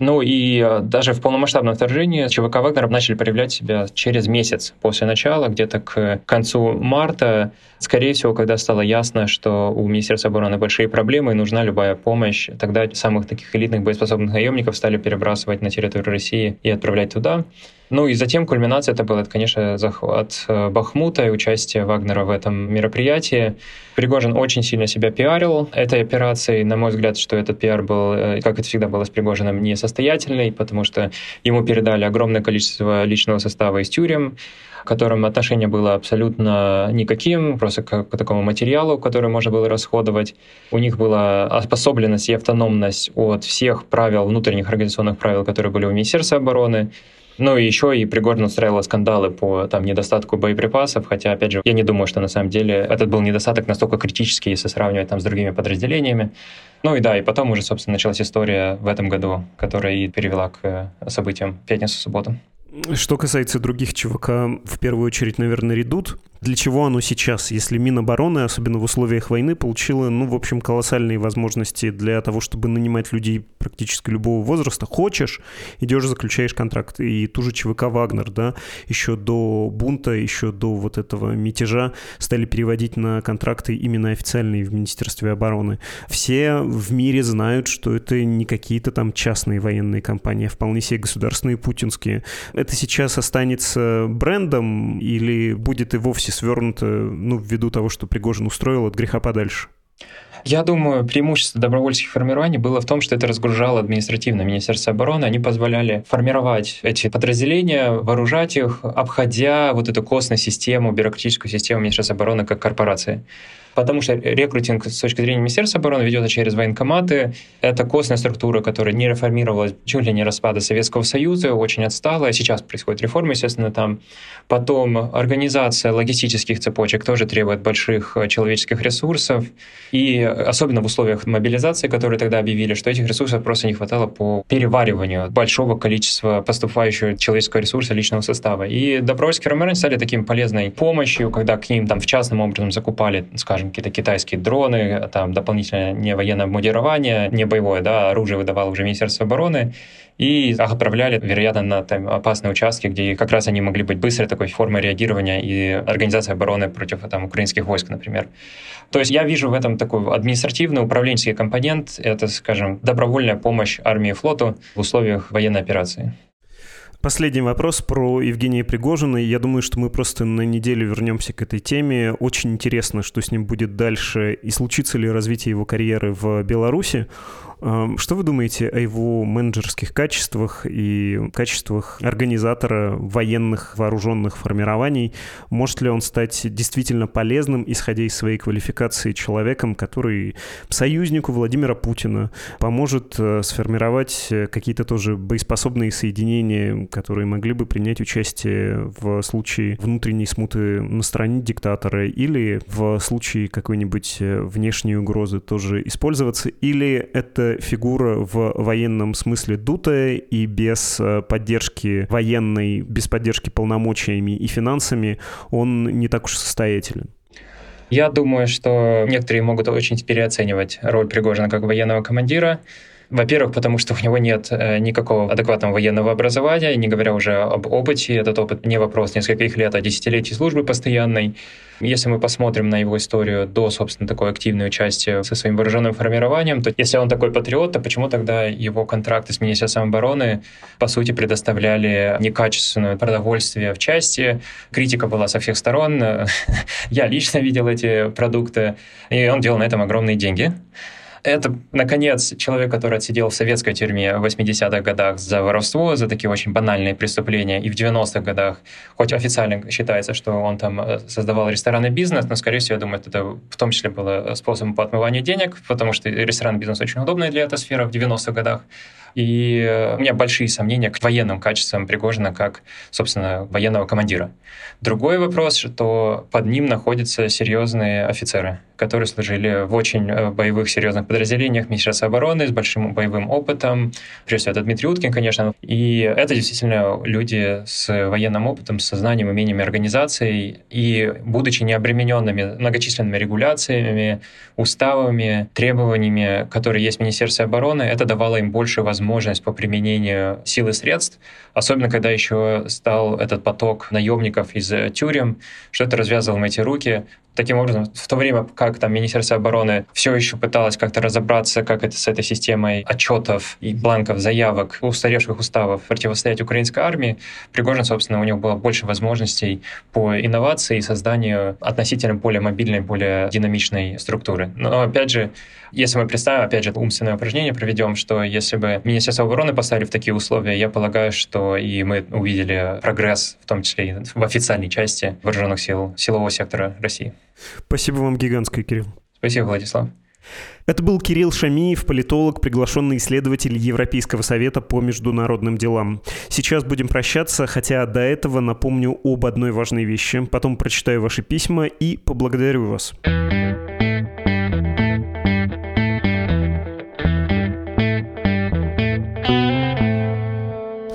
Ну и э, даже в полномасштабном вторжении ЧВК «Вагнер» начали проявлять себя через месяц после начала, где-то к концу марта. Скорее всего, когда стало ясно, что у Министерства обороны большие проблемы и нужна любая помощь, тогда самых таких элитных боеспособных наемников стали перебрасывать на территорию России и отправлять туда. Ну и затем кульминация это был, это, конечно, захват э, Бахмута и участие Вагнера в этом мероприятии. Пригожин очень сильно себя пиарил этой операцией. На мой взгляд, что этот пиар был, э, как это всегда было с Пригожиным, несостоятельный, потому что ему передали огромное количество личного состава из тюрем, к которым отношение было абсолютно никаким, просто к, к такому материалу, который можно было расходовать. У них была обособленность и автономность от всех правил, внутренних организационных правил, которые были у Министерства обороны. Ну и еще и Пригожин устраивал скандалы по там, недостатку боеприпасов, хотя, опять же, я не думаю, что на самом деле этот был недостаток настолько критический, если сравнивать там с другими подразделениями. Ну и да, и потом уже, собственно, началась история в этом году, которая и перевела к э, событиям пятницу-субботу. Что касается других ЧВК, в первую очередь, наверное, Редут. Для чего оно сейчас, если Минобороны, особенно в условиях войны, получила, ну, в общем, колоссальные возможности для того, чтобы нанимать людей практически любого возраста. Хочешь, идешь, заключаешь контракт. И ту же ЧВК «Вагнер», да, еще до бунта, еще до вот этого мятежа стали переводить на контракты именно официальные в Министерстве обороны. Все в мире знают, что это не какие-то там частные военные компании, а вполне себе государственные путинские. Это сейчас останется брендом или будет и вовсе свернуто, ну, ввиду того, что Пригожин устроил от греха подальше? Я думаю, преимущество добровольческих формирований было в том, что это разгружало административно Министерство обороны. Они позволяли формировать эти подразделения, вооружать их, обходя вот эту костную систему, бюрократическую систему Министерства обороны как корпорации потому что рекрутинг с точки зрения Министерства обороны ведется через военкоматы. Это костная структура, которая не реформировалась чуть ли не распада Советского Союза, очень отстала. Сейчас происходит реформа, естественно, там. Потом организация логистических цепочек тоже требует больших э, человеческих ресурсов. И особенно в условиях мобилизации, которые тогда объявили, что этих ресурсов просто не хватало по перевариванию большого количества поступающего человеческого ресурса личного состава. И добровольские формирования стали таким полезной помощью, когда к ним там в частным образом закупали, скажем, какие-то китайские дроны, там дополнительное не военное обмундирование, не боевое, да, оружие выдавало уже Министерство обороны, и отправляли, вероятно, на там, опасные участки, где как раз они могли быть быстрой такой формой реагирования и организации обороны против там, украинских войск, например. То есть я вижу в этом такой административный, управленческий компонент. Это, скажем, добровольная помощь армии и флоту в условиях военной операции. Последний вопрос про Евгения Пригожина. Я думаю, что мы просто на неделю вернемся к этой теме. Очень интересно, что с ним будет дальше и случится ли развитие его карьеры в Беларуси. Что вы думаете о его менеджерских качествах и качествах организатора военных вооруженных формирований? Может ли он стать действительно полезным, исходя из своей квалификации, человеком, который союзнику Владимира Путина поможет э, сформировать э, какие-то тоже боеспособные соединения, которые могли бы принять участие в случае внутренней смуты на стороне диктатора или в случае какой-нибудь э, внешней угрозы тоже использоваться? Или это фигура в военном смысле дутая и без э, поддержки военной, без поддержки полномочиями и финансами он не так уж состоятелен. Я думаю, что некоторые могут очень переоценивать роль Пригожина как военного командира. Во-первых, потому что у него нет э, никакого адекватного военного образования, не говоря уже об опыте. Этот опыт не вопрос нескольких лет, а десятилетий службы постоянной. Если мы посмотрим на его историю до, собственно, такой активной участия со своим вооруженным формированием, то если он такой патриот, то почему тогда его контракты с Министерством обороны, по сути, предоставляли некачественное продовольствие в части? Критика была со всех сторон. Я лично видел эти продукты, и он делал на этом огромные деньги. Это, наконец, человек, который отсидел в советской тюрьме в 80-х годах за воровство, за такие очень банальные преступления, и в 90-х годах, хоть официально считается, что он там э, создавал ресторанный бизнес, но, скорее всего, я думаю, это в том числе было способом по отмыванию денег, потому что ресторанный бизнес очень удобная для этой сферы в 90-х годах. И э, у меня большие сомнения к военным качествам Пригожина как, собственно, военного командира. Другой вопрос, что под ним находятся серьезные офицеры, которые служили в очень э, боевых, серьезных подразделениях Министерства обороны с большим боевым опытом. Прежде всего, это Дмитрий Уткин, конечно. И это действительно люди с военным опытом, с сознанием, умениями организации. И будучи необремененными многочисленными регуляциями, уставами, требованиями, которые есть в Министерстве обороны, это давало им больше возможность по применению сил и средств, особенно когда еще стал этот поток наемников из тюрем, что это развязывало эти руки, Таким образом, в то время как там Министерство обороны все еще пыталось как-то разобраться, как это с этой системой отчетов и бланков заявок устаревших уставов противостоять украинской армии, Пригожин, собственно, у него было больше возможностей по инновации и созданию относительно более мобильной, более динамичной структуры. Но, опять же, если мы представим, опять же, умственное упражнение проведем, что если бы Министерство обороны поставили в такие условия, я полагаю, что и мы увидели прогресс, в том числе и в официальной части вооруженных сил силового сектора России. Спасибо вам гигантское, Кирилл. Спасибо, Владислав. Это был Кирилл Шамиев, политолог, приглашенный исследователь Европейского совета по международным делам. Сейчас будем прощаться, хотя до этого напомню об одной важной вещи. Потом прочитаю ваши письма и поблагодарю вас.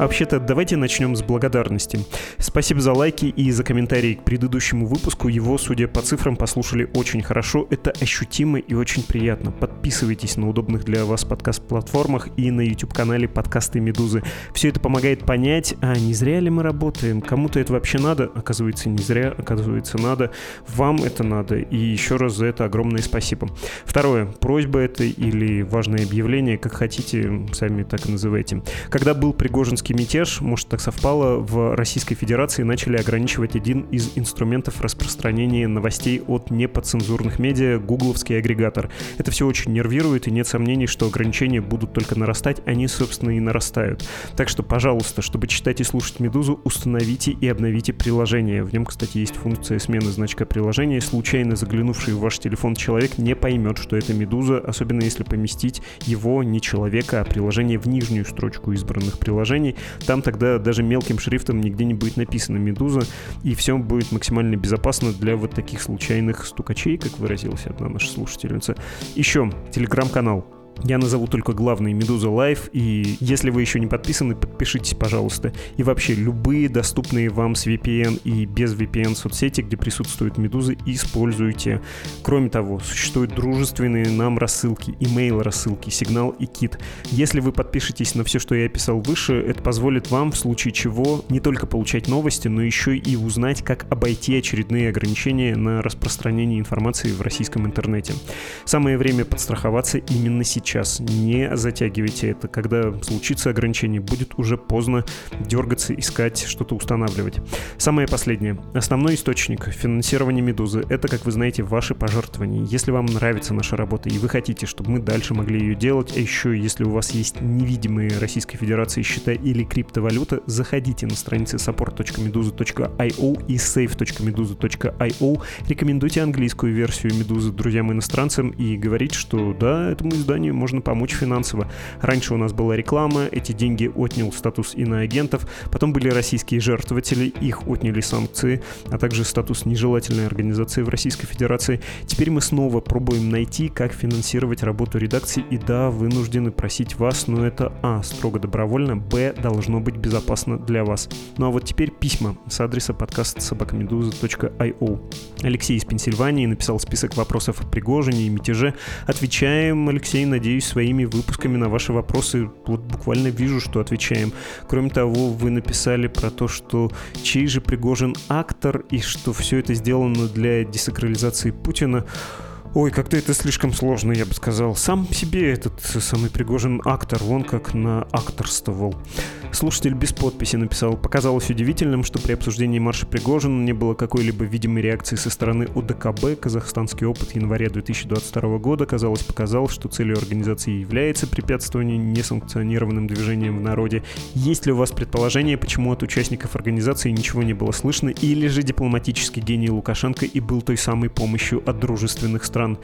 Вообще-то, давайте начнем с благодарности. Спасибо за лайки и за комментарии к предыдущему выпуску. Его, судя по цифрам, послушали очень хорошо. Это ощутимо и очень приятно. Подписывайтесь на удобных для вас подкаст-платформах и на YouTube-канале подкасты «Медузы». Все это помогает понять, а не зря ли мы работаем? Кому-то это вообще надо? Оказывается, не зря. Оказывается, надо. Вам это надо. И еще раз за это огромное спасибо. Второе. Просьба это или важное объявление, как хотите, сами так и называйте. Когда был Пригожинский Гражданский мятеж, может так совпало, в Российской Федерации начали ограничивать один из инструментов распространения новостей от неподцензурных медиа — гугловский агрегатор. Это все очень нервирует, и нет сомнений, что ограничения будут только нарастать, они, собственно, и нарастают. Так что, пожалуйста, чтобы читать и слушать «Медузу», установите и обновите приложение. В нем, кстати, есть функция смены значка приложения. Случайно заглянувший в ваш телефон человек не поймет, что это «Медуза», особенно если поместить его, не человека, а приложение в нижнюю строчку избранных приложений. Там тогда даже мелким шрифтом нигде не будет написано «Медуза», и все будет максимально безопасно для вот таких случайных стукачей, как выразилась одна наша слушательница. Еще телеграм-канал я назову только главный Медуза Live, и если вы еще не подписаны, подпишитесь, пожалуйста. И вообще, любые доступные вам с VPN и без VPN соцсети, где присутствует Медуза, используйте. Кроме того, существуют дружественные нам рассылки, email рассылки, сигнал и кит. Если вы подпишетесь на все, что я описал выше, это позволит вам в случае чего не только получать новости, но еще и узнать, как обойти очередные ограничения на распространение информации в российском интернете. Самое время подстраховаться именно сейчас сейчас. Не затягивайте это. Когда случится ограничение, будет уже поздно дергаться, искать, что-то устанавливать. Самое последнее. Основной источник финансирования «Медузы» — это, как вы знаете, ваши пожертвования. Если вам нравится наша работа и вы хотите, чтобы мы дальше могли ее делать, а еще если у вас есть невидимые Российской Федерации счета или криптовалюта, заходите на страницы support.meduza.io и save.meduza.io, рекомендуйте английскую версию «Медузы» друзьям-иностранцам и говорите, что да, этому изданию можно помочь финансово. Раньше у нас была реклама, эти деньги отнял статус иноагентов, потом были российские жертвователи, их отняли санкции, а также статус нежелательной организации в Российской Федерации. Теперь мы снова пробуем найти, как финансировать работу редакции, и да, вынуждены просить вас, но это а, строго добровольно, б, должно быть безопасно для вас. Ну а вот теперь письма с адреса подкаста собакамедуза.io. Алексей из Пенсильвании написал список вопросов о Пригожине и мятеже. Отвечаем, Алексей, на надеюсь, своими выпусками на ваши вопросы вот буквально вижу, что отвечаем. Кроме того, вы написали про то, что чей же Пригожин актор и что все это сделано для десакрализации Путина. Ой, как-то это слишком сложно, я бы сказал. Сам себе этот самый Пригожин актор, вон как на акторствовал. Слушатель без подписи написал, показалось удивительным, что при обсуждении марша Пригожина не было какой-либо видимой реакции со стороны УДКБ. Казахстанский опыт января 2022 года, казалось, показал, что целью организации является препятствование несанкционированным движениям в народе. Есть ли у вас предположение, почему от участников организации ничего не было слышно, или же дипломатический гений Лукашенко и был той самой помощью от дружественных стран?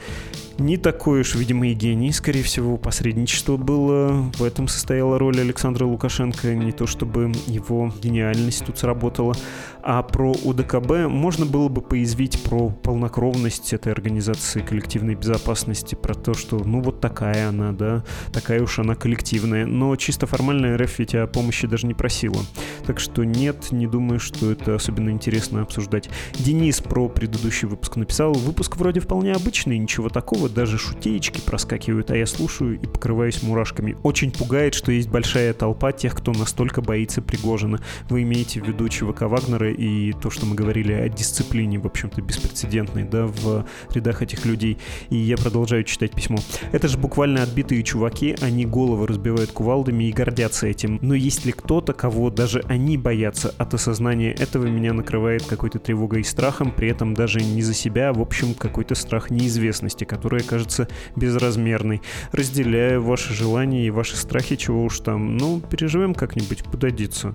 Не такой уж, видимо, и гений, скорее всего, посредничество было. В этом состояла роль Александра Лукашенко не то чтобы его гениальность тут сработала. А про УДКБ можно было бы поязвить про полнокровность этой организации коллективной безопасности, про то, что ну вот такая она, да, такая уж она коллективная. Но чисто формально РФ ведь о помощи даже не просила. Так что нет, не думаю, что это особенно интересно обсуждать. Денис про предыдущий выпуск написал. Выпуск вроде вполне обычный, ничего такого, даже шутеечки проскакивают, а я слушаю и покрываюсь мурашками. Очень пугает, что есть большая толпа тех, кто настолько боится Пригожина. Вы имеете в виду ЧВК Вагнера и то, что мы говорили о дисциплине, в общем-то, беспрецедентной, да, в рядах этих людей. И я продолжаю читать письмо. Это же буквально отбитые чуваки, они головы разбивают кувалдами и гордятся этим. Но есть ли кто-то, кого даже они боятся? От осознания этого меня накрывает какой-то тревогой и страхом, при этом даже не за себя, а в общем какой-то страх неизвестности, которая кажется безразмерной. Разделяю ваши желания и ваши страхи, чего уж там. Ну, переживем как-нибудь, куда деться.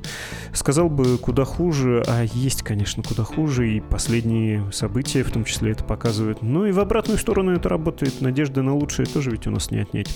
Сказал бы, куда хуже, а есть, конечно, куда хуже, и последние события в том числе это показывают. Ну и в обратную сторону это работает. Надежда на лучшее тоже ведь у нас не отнять.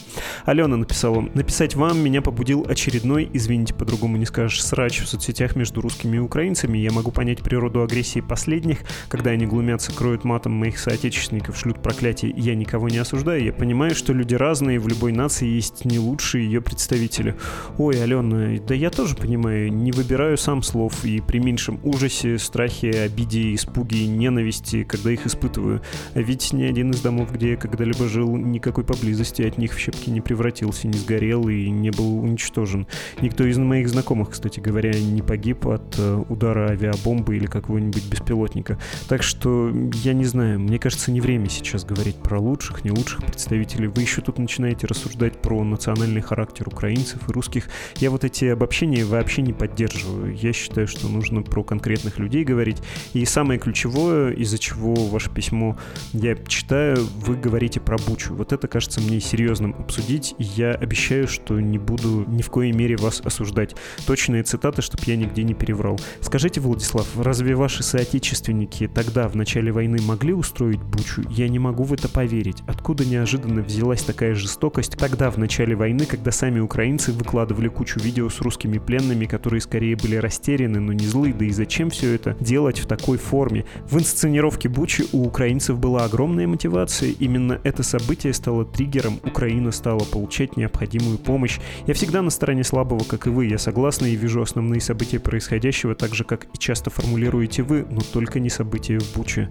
Алена написала, написать вам меня побудил очередной, извините, по-другому не скажешь, срач в соцсетях между русскими и украинцами. Я могу понять природу агрессии последних, когда они глумятся, кроют матом моих соотечественников, шлют проклятие, я никого не осуждаю. Я понимаю, что люди разные, в любой нации есть не лучшие ее представители. Ой, Алена, да я тоже понимаю, не выбираю сам слов и при меньшем ужасе ужасе, страхе, обиде, испуге, ненависти, когда их испытываю. А ведь ни один из домов, где я когда-либо жил, никакой поблизости от них в щепки не превратился, не сгорел и не был уничтожен. Никто из моих знакомых, кстати говоря, не погиб от э, удара авиабомбы или какого-нибудь беспилотника. Так что я не знаю, мне кажется, не время сейчас говорить про лучших, не лучших представителей. Вы еще тут начинаете рассуждать про национальный характер украинцев и русских. Я вот эти обобщения вообще не поддерживаю. Я считаю, что нужно про конкретные конкретных людей говорить. И самое ключевое, из-за чего ваше письмо я читаю, вы говорите про Бучу. Вот это кажется мне серьезным обсудить, я обещаю, что не буду ни в коей мере вас осуждать. Точные цитаты, чтобы я нигде не переврал. Скажите, Владислав, разве ваши соотечественники тогда, в начале войны, могли устроить Бучу? Я не могу в это поверить. Откуда неожиданно взялась такая жестокость тогда, в начале войны, когда сами украинцы выкладывали кучу видео с русскими пленными, которые скорее были растеряны, но не злы, да и зачем все это делать в такой форме? В инсценировке Бучи у украинцев была огромная мотивация, именно это событие стало триггером, Украина стала получать необходимую помощь. Я всегда на стороне слабого, как и вы, я согласна и вижу основные события происходящего, так же, как и часто формулируете вы, но только не события в Буче.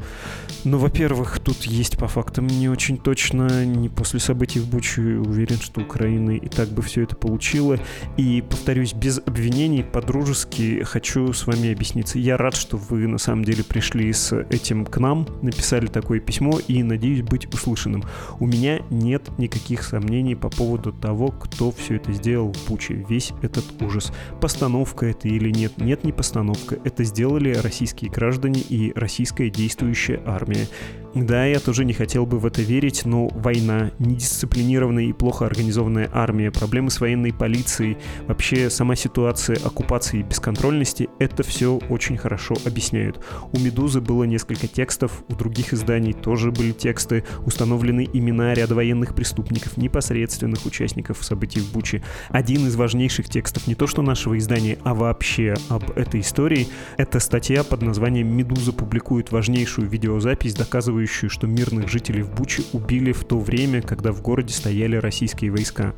Но, во-первых, тут есть по фактам не очень точно, не после событий в Буче уверен, что Украина и так бы все это получила. И, повторюсь, без обвинений, по-дружески хочу с вами объясниться. Я рад, что вы на самом деле пришли с этим к нам, написали такое письмо и надеюсь быть услышанным. У меня нет никаких сомнений по поводу того, кто все это сделал в Буче, весь этот ужас. Постановка это или нет? Нет, не постановка. Это сделали российские граждане и российская действующая армия. Да, я тоже не хотел бы в это верить, но война, недисциплинированная и плохо организованная армия, проблемы с военной полицией, вообще сама ситуация оккупации и бесконтрольности — это все очень хорошо объясняют. У «Медузы» было несколько текстов, у других изданий тоже были тексты, установлены имена ряда военных преступников, непосредственных участников событий в Буче. Один из важнейших текстов не то что нашего издания, а вообще об этой истории — это статья под названием «Медуза публикует важнейшую видеозапись, доказывающую доказывающую, что мирных жителей в Буче убили в то время, когда в городе стояли российские войска.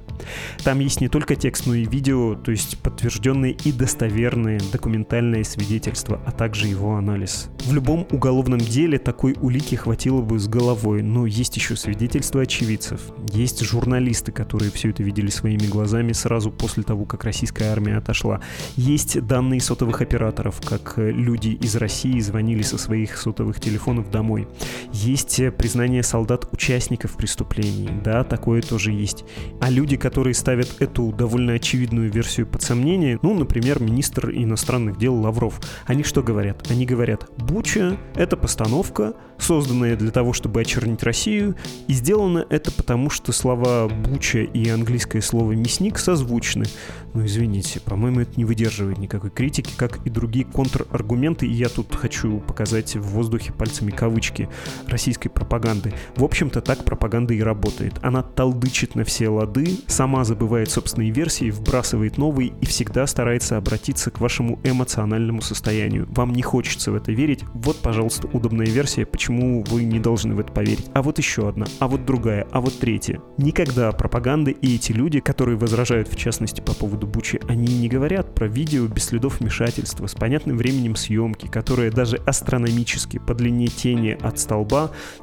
Там есть не только текст, но и видео, то есть подтвержденные и достоверные документальные свидетельства, а также его анализ. В любом уголовном деле такой улики хватило бы с головой, но есть еще свидетельства очевидцев. Есть журналисты, которые все это видели своими глазами сразу после того, как российская армия отошла. Есть данные сотовых операторов, как люди из России звонили со своих сотовых телефонов домой. Есть признание солдат участников преступлений, да, такое тоже есть. А люди, которые ставят эту довольно очевидную версию под сомнение, ну, например, министр иностранных дел Лавров, они что говорят? Они говорят, Буча — это постановка, созданная для того, чтобы очернить Россию, и сделано это потому, что слова Буча и английское слово мясник созвучны. Ну, извините, по-моему, это не выдерживает никакой критики, как и другие контраргументы, и я тут хочу показать в воздухе пальцами кавычки российской пропаганды. В общем-то, так пропаганда и работает. Она толдычит на все лады, сама забывает собственные версии, вбрасывает новые и всегда старается обратиться к вашему эмоциональному состоянию. Вам не хочется в это верить. Вот, пожалуйста, удобная версия, почему вы не должны в это поверить. А вот еще одна, а вот другая, а вот третья. Никогда пропаганда и эти люди, которые возражают в частности по поводу Бучи, они не говорят про видео без следов вмешательства, с понятным временем съемки, которое даже астрономически по длине тени от столба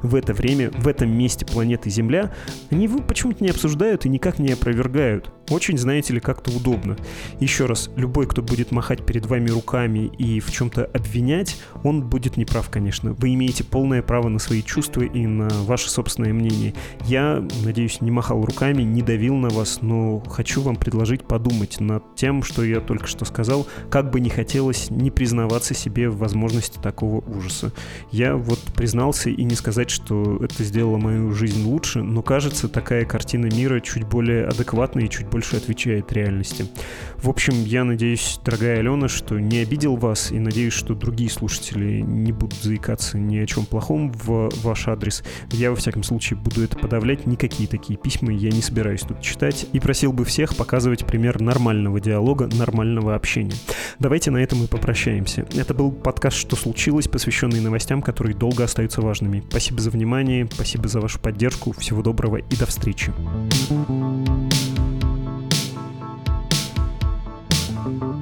в это время, в этом месте планеты Земля, они его почему-то не обсуждают и никак не опровергают. Очень, знаете ли, как-то удобно. Еще раз, любой, кто будет махать перед вами руками и в чем-то обвинять, он будет неправ, конечно. Вы имеете полное право на свои чувства и на ваше собственное мнение. Я, надеюсь, не махал руками, не давил на вас, но хочу вам предложить подумать над тем, что я только что сказал, как бы не хотелось не признаваться себе в возможности такого ужаса. Я вот признался и не сказать, что это сделало мою жизнь лучше, но кажется, такая картина мира чуть более адекватная и чуть более больше отвечает реальности. В общем, я надеюсь, дорогая Алена, что не обидел вас, и надеюсь, что другие слушатели не будут заикаться ни о чем плохом в ваш адрес. Я, во всяком случае, буду это подавлять. Никакие такие письма я не собираюсь тут читать. И просил бы всех показывать пример нормального диалога, нормального общения. Давайте на этом и попрощаемся. Это был подкаст «Что случилось?», посвященный новостям, которые долго остаются важными. Спасибо за внимание, спасибо за вашу поддержку. Всего доброго и до встречи. thank you Thank you.